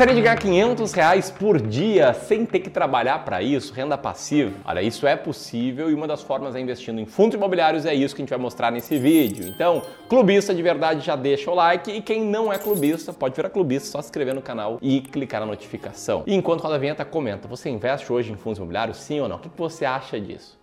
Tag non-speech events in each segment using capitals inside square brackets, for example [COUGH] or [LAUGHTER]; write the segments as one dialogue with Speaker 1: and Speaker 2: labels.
Speaker 1: gostaria de ganhar 500 reais por dia sem ter que trabalhar para isso, renda passiva? Olha, isso é possível e uma das formas é investindo em fundos imobiliários, é isso que a gente vai mostrar nesse vídeo. Então, clubista de verdade já deixa o like e quem não é clubista pode virar clubista, só se inscrever no canal e clicar na notificação. E enquanto roda a vinheta, comenta, você investe hoje em fundos imobiliários, sim ou não? O que você acha disso?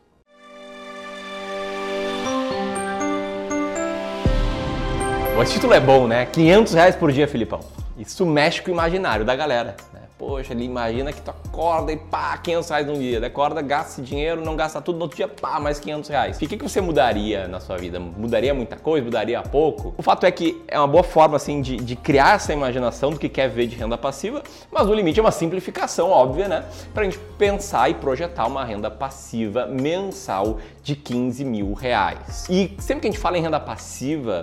Speaker 1: O título é bom, né? 500 reais por dia, Filipão. Isso mexe com o imaginário da galera. Né? Poxa, ele imagina que tu acorda e pá, 500 reais num dia. Acorda, gasta esse dinheiro, não gasta tudo, no outro dia, pá, mais 500 reais. O que, que você mudaria na sua vida? Mudaria muita coisa? Mudaria pouco? O fato é que é uma boa forma, assim, de, de criar essa imaginação do que quer ver de renda passiva, mas o limite é uma simplificação óbvia, né? Pra gente pensar e projetar uma renda passiva mensal de 15 mil reais. E sempre que a gente fala em renda passiva,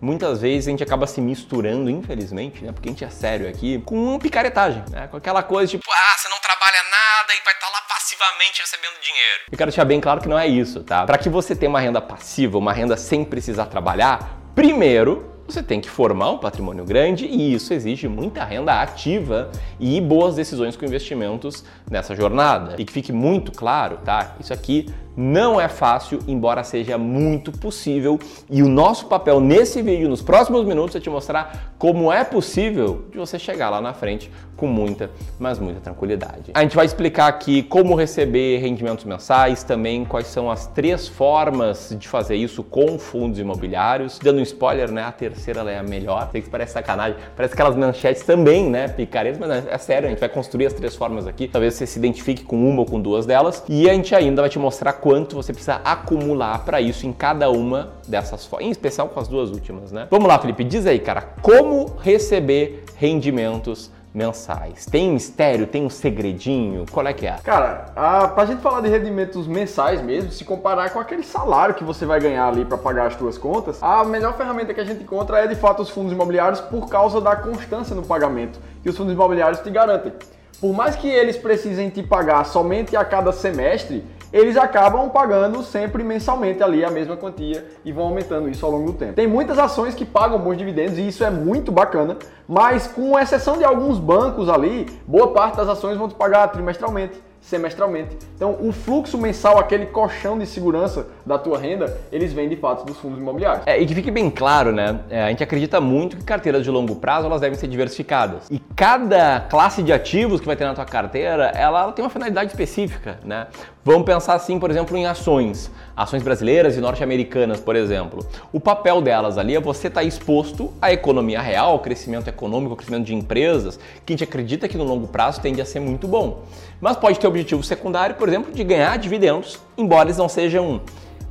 Speaker 1: muitas vezes a gente acaba se misturando, infelizmente, né? Porque a gente é sério aqui, com picaretagem, né? Com aquela coisa tipo, ah, você não trabalha nada e vai estar tá lá passivamente recebendo dinheiro. Eu quero deixar bem claro que não é isso, tá? Para que você tenha uma renda passiva, uma renda sem precisar trabalhar, primeiro você tem que formar um patrimônio grande e isso exige muita renda ativa e boas decisões com investimentos nessa jornada. E que fique muito claro, tá? Isso aqui não é fácil, embora seja muito possível. E o nosso papel nesse vídeo, nos próximos minutos, é te mostrar como é possível de você chegar lá na frente com muita, mas muita tranquilidade. A gente vai explicar aqui como receber rendimentos mensais, também quais são as três formas de fazer isso com fundos imobiliários. Dando um spoiler, né? A terceira é a melhor. Sei que parece sacanagem, parece aquelas manchetes também, né? Picaretas, mas é sério, a gente vai construir as três formas aqui. Talvez você se identifique com uma ou com duas delas. E a gente ainda vai te mostrar quanto você precisa acumular para isso em cada uma dessas formas, em especial com as duas últimas, né? Vamos lá, Felipe, diz aí, cara, como receber rendimentos mensais? Tem mistério? Tem um segredinho? Qual é que é?
Speaker 2: Cara, a, pra gente falar de rendimentos mensais mesmo, se comparar com aquele salário que você vai ganhar ali para pagar as suas contas, a melhor ferramenta que a gente encontra é de fato os fundos imobiliários por causa da constância no pagamento que os fundos imobiliários te garantem. Por mais que eles precisem te pagar somente a cada semestre, eles acabam pagando sempre mensalmente ali a mesma quantia e vão aumentando isso ao longo do tempo. Tem muitas ações que pagam bons dividendos e isso é muito bacana, mas com exceção de alguns bancos ali, boa parte das ações vão te pagar trimestralmente semestralmente. Então, o fluxo mensal, aquele colchão de segurança da tua renda, eles vêm de fato dos fundos imobiliários.
Speaker 1: É, e que fique bem claro, né? É, a gente acredita muito que carteiras de longo prazo elas devem ser diversificadas. E cada classe de ativos que vai ter na tua carteira, ela, ela tem uma finalidade específica, né? Vamos pensar assim, por exemplo, em ações. Ações brasileiras e norte-americanas, por exemplo. O papel delas ali é você estar tá exposto à economia real, ao crescimento econômico, ao crescimento de empresas, que a gente acredita que no longo prazo tende a ser muito bom. Mas pode ter o objetivo secundário, por exemplo, de ganhar dividendos, embora eles não sejam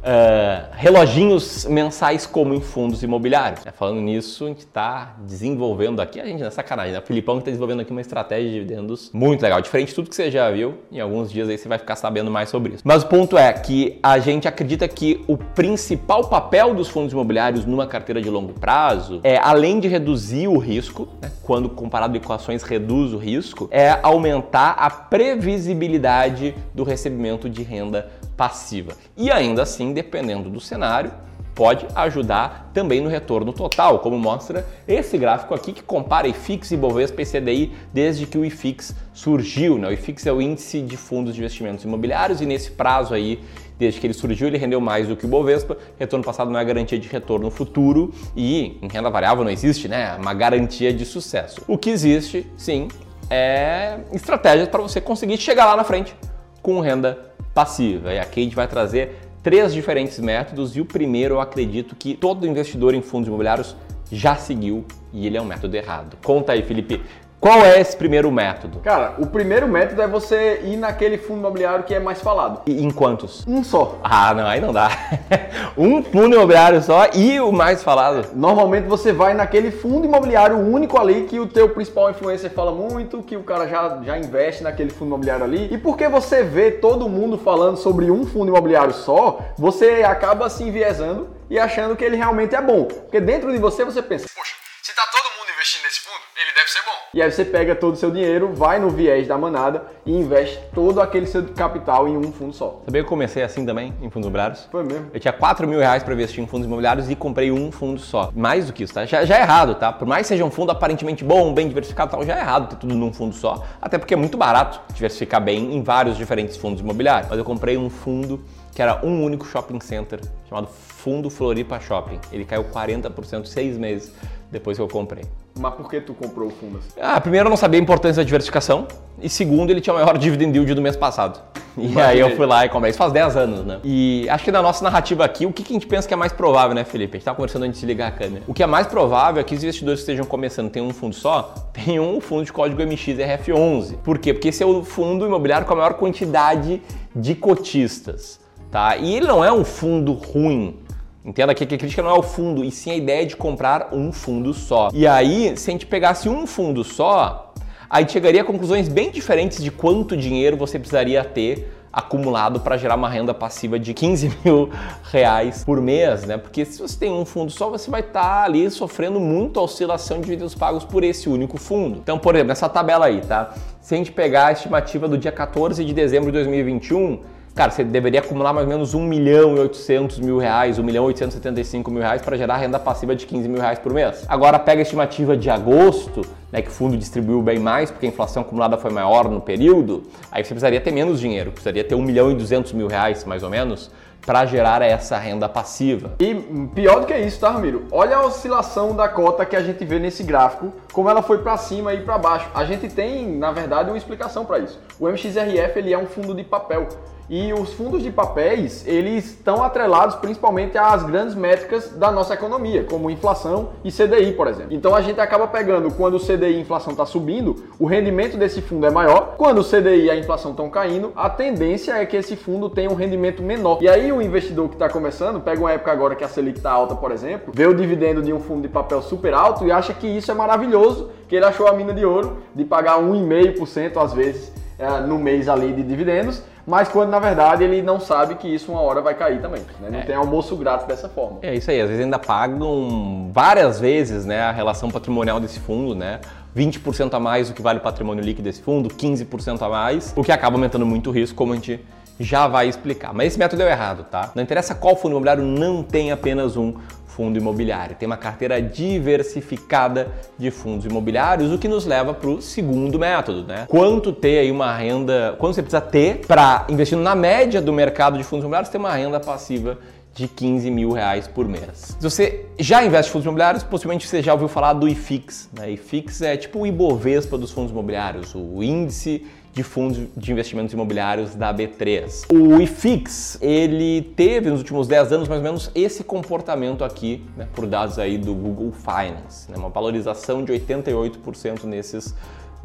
Speaker 1: uh, reloginhos mensais como em fundos imobiliários. É, falando nisso, a gente está desenvolvendo aqui, a gente não é sacanagem, né? O Filipão está desenvolvendo aqui uma estratégia de dividendos muito legal, diferente de tudo que você já viu. Em alguns dias aí você vai ficar sabendo mais sobre isso. Mas o ponto é que a gente acredita que o principal papel dos fundos imobiliários numa carteira de longo prazo é, além de reduzir o risco, né? quando comparado com ações reduz o risco, é aumentar a previsibilidade do recebimento de renda passiva. E ainda assim, dependendo do cenário, pode ajudar também no retorno total, como mostra esse gráfico aqui que compara IFIX e Bovespa e CDI desde que o IFIX surgiu. Né? O IFIX é o índice de fundos de investimentos imobiliários e nesse prazo aí, desde que ele surgiu, ele rendeu mais do que o Bovespa. Retorno passado não é garantia de retorno futuro e em renda variável não existe, né? Uma garantia de sucesso. O que existe, sim, é estratégias para você conseguir chegar lá na frente com renda passiva. E aqui a gente vai trazer três diferentes métodos e o primeiro eu acredito que todo investidor em fundos imobiliários já seguiu e ele é um método errado. Conta aí, Felipe, qual é esse primeiro método?
Speaker 2: Cara, o primeiro método é você ir naquele fundo imobiliário que é mais falado.
Speaker 1: E em quantos?
Speaker 2: Um só.
Speaker 1: Ah, não, aí não dá. [LAUGHS] um fundo imobiliário só e o mais falado.
Speaker 2: Normalmente você vai naquele fundo imobiliário único ali que o teu principal influencer fala muito, que o cara já, já investe naquele fundo imobiliário ali. E porque você vê todo mundo falando sobre um fundo imobiliário só, você acaba se enviesando e achando que ele realmente é bom. Porque dentro de você você pensa, poxa, se tá todo mundo investindo nesse fundo, ele deve ser bom. E aí você pega todo o seu dinheiro, vai no viés da manada e investe todo aquele seu capital em um fundo só.
Speaker 1: Sabia que eu comecei assim também, em fundos imobiliários?
Speaker 2: Foi mesmo.
Speaker 1: Eu tinha 4 mil reais para investir em fundos imobiliários e comprei um fundo só. Mais do que isso, tá? Já, já é errado, tá? Por mais que seja um fundo aparentemente bom, bem diversificado tal, já é errado ter tudo num fundo só. Até porque é muito barato diversificar bem em vários diferentes fundos imobiliários. Mas eu comprei um fundo que era um único shopping center chamado Fundo Floripa Shopping. Ele caiu 40% seis meses depois que eu comprei.
Speaker 2: Mas por que tu comprou o fundo assim?
Speaker 1: Ah, primeiro eu não sabia a importância da diversificação e segundo ele tinha o maior dividend yield do mês passado. E Imaginei. aí eu fui lá e comprei. Isso faz 10 anos, né? E acho que na nossa narrativa aqui, o que, que a gente pensa que é mais provável, né, Felipe? A gente tava conversando antes de ligar a câmera. O que é mais provável é que os investidores que estejam começando tem um fundo só, [LAUGHS] tem um fundo de código MXRF11. Por quê? Porque esse é o fundo imobiliário com a maior quantidade de cotistas, tá? E ele não é um fundo ruim. Entenda que a crítica não é o fundo, e sim a ideia de comprar um fundo só. E aí, se a gente pegasse um fundo só, a gente chegaria a conclusões bem diferentes de quanto dinheiro você precisaria ter acumulado para gerar uma renda passiva de 15 [LAUGHS] mil reais por mês, né? Porque se você tem um fundo só, você vai estar tá ali sofrendo muito oscilação de dividendos pagos por esse único fundo. Então, por exemplo, essa tabela aí, tá? Se a gente pegar a estimativa do dia 14 de dezembro de 2021, cara, você deveria acumular mais ou menos 1 milhão e 800 mil reais, 1 milhão e 875 mil reais para gerar renda passiva de 15 mil reais por mês. Agora pega a estimativa de agosto, né, que o fundo distribuiu bem mais, porque a inflação acumulada foi maior no período, aí você precisaria ter menos dinheiro, precisaria ter 1 milhão e 200 mil reais, mais ou menos, para gerar essa renda passiva.
Speaker 2: E pior do que isso, tá, Ramiro? Olha a oscilação da cota que a gente vê nesse gráfico, como ela foi para cima e para baixo. A gente tem, na verdade, uma explicação para isso. O MXRF ele é um fundo de papel. E os fundos de papéis, eles estão atrelados principalmente às grandes métricas da nossa economia, como inflação e CDI, por exemplo. Então a gente acaba pegando quando o CDI e a inflação está subindo, o rendimento desse fundo é maior. Quando o CDI e a inflação estão caindo, a tendência é que esse fundo tenha um rendimento menor. E aí o investidor que está começando, pega uma época agora que a Selic está alta, por exemplo, vê o dividendo de um fundo de papel super alto e acha que isso é maravilhoso, que ele achou a mina de ouro de pagar 1,5% às vezes é, no mês ali de dividendos mas quando na verdade ele não sabe que isso uma hora vai cair também. Né? Não é. tem almoço grátis dessa forma.
Speaker 1: É isso aí, às vezes ainda pagam várias vezes né, a relação patrimonial desse fundo, né? 20% a mais do que vale o patrimônio líquido desse fundo, 15% a mais, o que acaba aumentando muito o risco, como a gente já vai explicar. Mas esse método deu errado, tá? Não interessa qual fundo imobiliário, não tem apenas um fundo imobiliário. Tem uma carteira diversificada de fundos imobiliários, o que nos leva para o segundo método, né? Quanto ter aí uma renda, quanto você precisa ter para investindo na média do mercado de fundos imobiliários, ter uma renda passiva de 15 mil reais por mês. Se você já investe em fundos imobiliários, possivelmente você já ouviu falar do IFIX. Né? IFIX é tipo o Ibovespa dos fundos imobiliários, o índice de fundos de investimentos imobiliários da B3. O IFIX, ele teve nos últimos 10 anos mais ou menos esse comportamento aqui, né, por dados aí do Google Finance, né, uma valorização de 88% nesses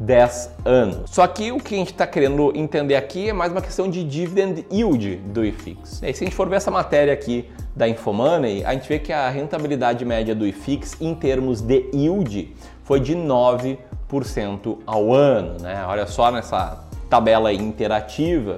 Speaker 1: 10 anos. Só que o que a gente está querendo entender aqui é mais uma questão de dividend yield do IFIX. E se a gente for ver essa matéria aqui da Infomoney, a gente vê que a rentabilidade média do IFIX em termos de yield foi de 9% ao ano, né? Olha só nessa tabela interativa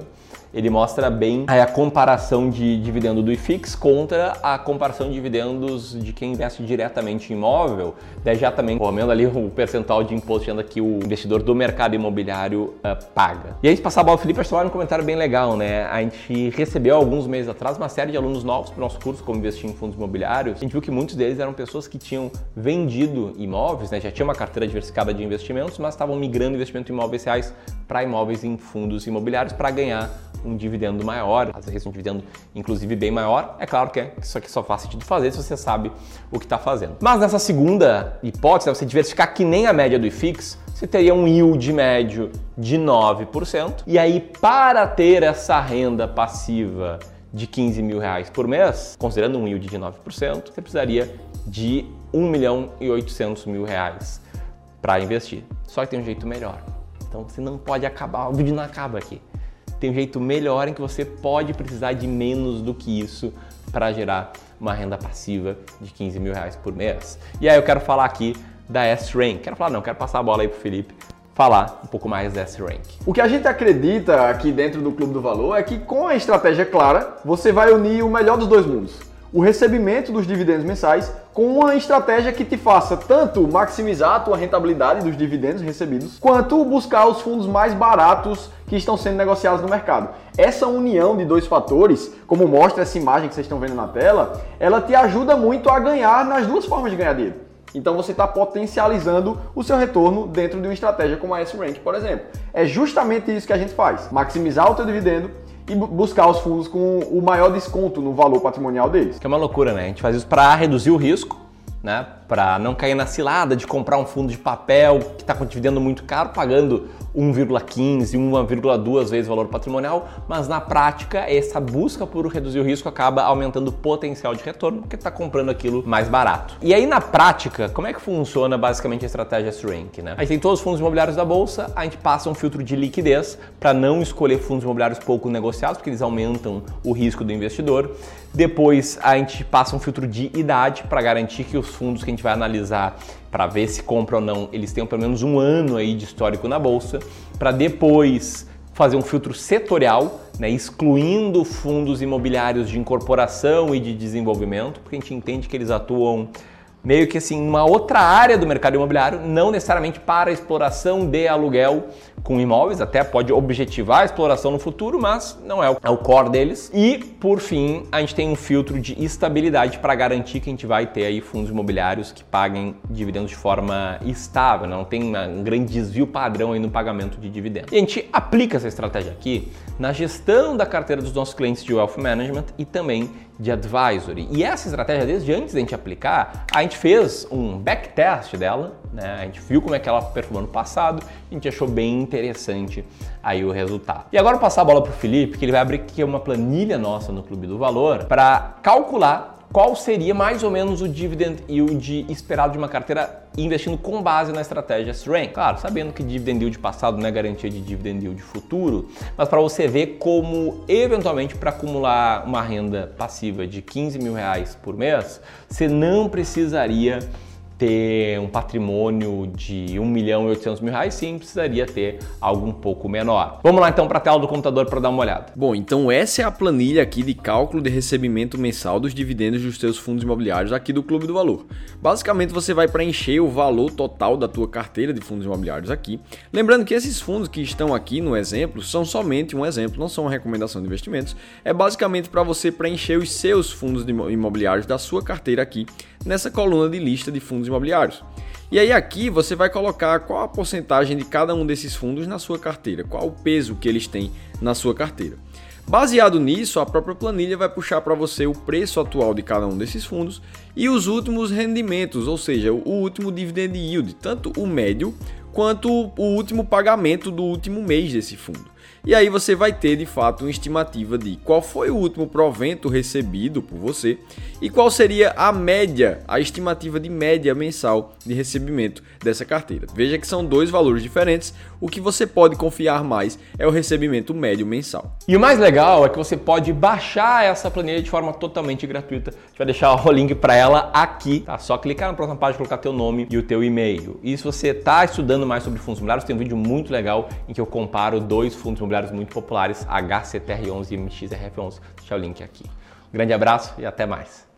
Speaker 1: ele mostra bem a comparação de dividendo do IFIX contra a comparação de dividendos de quem investe diretamente em imóvel, daí já também comendo ali o percentual de imposto de renda que o investidor do mercado imobiliário uh, paga. E aí, se passar a bola, Felipe, acho que um comentário bem legal, né? A gente recebeu alguns meses atrás uma série de alunos novos para o nosso curso Como Investir em Fundos Imobiliários. A gente viu que muitos deles eram pessoas que tinham vendido imóveis, né? Já tinha uma carteira diversificada de investimentos, mas estavam migrando investimento em imóveis reais para imóveis em fundos imobiliários para ganhar um dividendo maior, às vezes um dividendo inclusive bem maior. É claro que é, isso aqui só faz sentido fazer se você sabe o que está fazendo. Mas nessa segunda hipótese, né, você diversificar que nem a média do IFIX, você teria um yield médio de 9%. E aí, para ter essa renda passiva de 15 mil reais por mês, considerando um yield de 9%, você precisaria de 1 milhão e 800 mil reais para investir. Só que tem um jeito melhor. Então você não pode acabar, o vídeo não acaba aqui tem um jeito melhor em que você pode precisar de menos do que isso para gerar uma renda passiva de 15 mil reais por mês. E aí eu quero falar aqui da S-Rank. Quero falar não, quero passar a bola aí pro Felipe falar um pouco mais da S-Rank.
Speaker 2: O que a gente acredita aqui dentro do Clube do Valor é que com a estratégia clara, você vai unir o melhor dos dois mundos o recebimento dos dividendos mensais com uma estratégia que te faça tanto maximizar a tua rentabilidade dos dividendos recebidos, quanto buscar os fundos mais baratos que estão sendo negociados no mercado. Essa união de dois fatores, como mostra essa imagem que vocês estão vendo na tela, ela te ajuda muito a ganhar nas duas formas de ganhar dinheiro. Então você está potencializando o seu retorno dentro de uma estratégia como a S-Rank, por exemplo. É justamente isso que a gente faz: maximizar o teu dividendo e buscar os fundos com o maior desconto no valor patrimonial deles.
Speaker 1: Que é uma loucura, né? A gente faz isso para reduzir o risco, né? Para não cair na cilada de comprar um fundo de papel que está com dividendo muito caro, pagando 1,15, 1,2 vezes o valor patrimonial, mas na prática essa busca por reduzir o risco acaba aumentando o potencial de retorno porque está comprando aquilo mais barato. E aí na prática, como é que funciona basicamente a estratégia S-Rank? Né? A gente tem todos os fundos imobiliários da bolsa, a gente passa um filtro de liquidez para não escolher fundos imobiliários pouco negociados, porque eles aumentam o risco do investidor. Depois a gente passa um filtro de idade para garantir que os fundos que a gente vai analisar para ver se compra ou não, eles tenham pelo menos um ano aí de histórico na bolsa, para depois fazer um filtro setorial, né, excluindo fundos imobiliários de incorporação e de desenvolvimento, porque a gente entende que eles atuam meio que assim uma outra área do mercado imobiliário, não necessariamente para exploração de aluguel com imóveis, até pode objetivar a exploração no futuro, mas não é o, é core deles. E por fim, a gente tem um filtro de estabilidade para garantir que a gente vai ter aí fundos imobiliários que paguem dividendos de forma estável, não tem um grande desvio padrão aí no pagamento de dividendos. E a gente aplica essa estratégia aqui na gestão da carteira dos nossos clientes de wealth management e também de advisory. E essa estratégia, desde antes da gente aplicar, a gente fez um backtest dela, né? A gente viu como é que ela performou no passado, a gente achou bem interessante aí o resultado. E agora passar a bola para o Felipe, que ele vai abrir aqui uma planilha nossa no Clube do Valor para calcular qual seria mais ou menos o dividend yield esperado de uma carteira investindo com base na estratégia S-Rank. Claro, sabendo que dividend yield passado não é garantia de dividend yield futuro, mas para você ver como, eventualmente, para acumular uma renda passiva de 15 mil reais por mês, você não precisaria ter um patrimônio de 1 milhão e 800 mil reais, sim, precisaria ter algo um pouco menor. Vamos lá então para a tela do computador para dar uma olhada.
Speaker 2: Bom, então essa é a planilha aqui de cálculo de recebimento mensal dos dividendos dos seus fundos imobiliários aqui do Clube do Valor. Basicamente você vai preencher o valor total da tua carteira de fundos imobiliários aqui. Lembrando que esses fundos que estão aqui no exemplo são somente um exemplo, não são uma recomendação de investimentos. É basicamente para você preencher os seus fundos imobiliários da sua carteira aqui nessa coluna de lista de fundos imobiliários. E aí aqui você vai colocar qual a porcentagem de cada um desses fundos na sua carteira, qual o peso que eles têm na sua carteira. Baseado nisso, a própria planilha vai puxar para você o preço atual de cada um desses fundos e os últimos rendimentos, ou seja, o último dividend yield, tanto o médio quanto o último pagamento do último mês desse fundo. E aí você vai ter de fato uma estimativa de qual foi o último provento recebido por você e qual seria a média, a estimativa de média mensal de recebimento dessa carteira. Veja que são dois valores diferentes. O que você pode confiar mais é o recebimento médio mensal.
Speaker 1: E o mais legal é que você pode baixar essa planilha de forma totalmente gratuita. A gente vai deixar o link para ela aqui, tá? Só clicar na próxima página, colocar teu nome e o teu e-mail. E se você está estudando mais sobre fundos imobiliários, tem um vídeo muito legal em que eu comparo dois fundos imobiliários imobiliários muito populares, HCTR11 e MXRF11. Deixa o link aqui. Um grande abraço e até mais.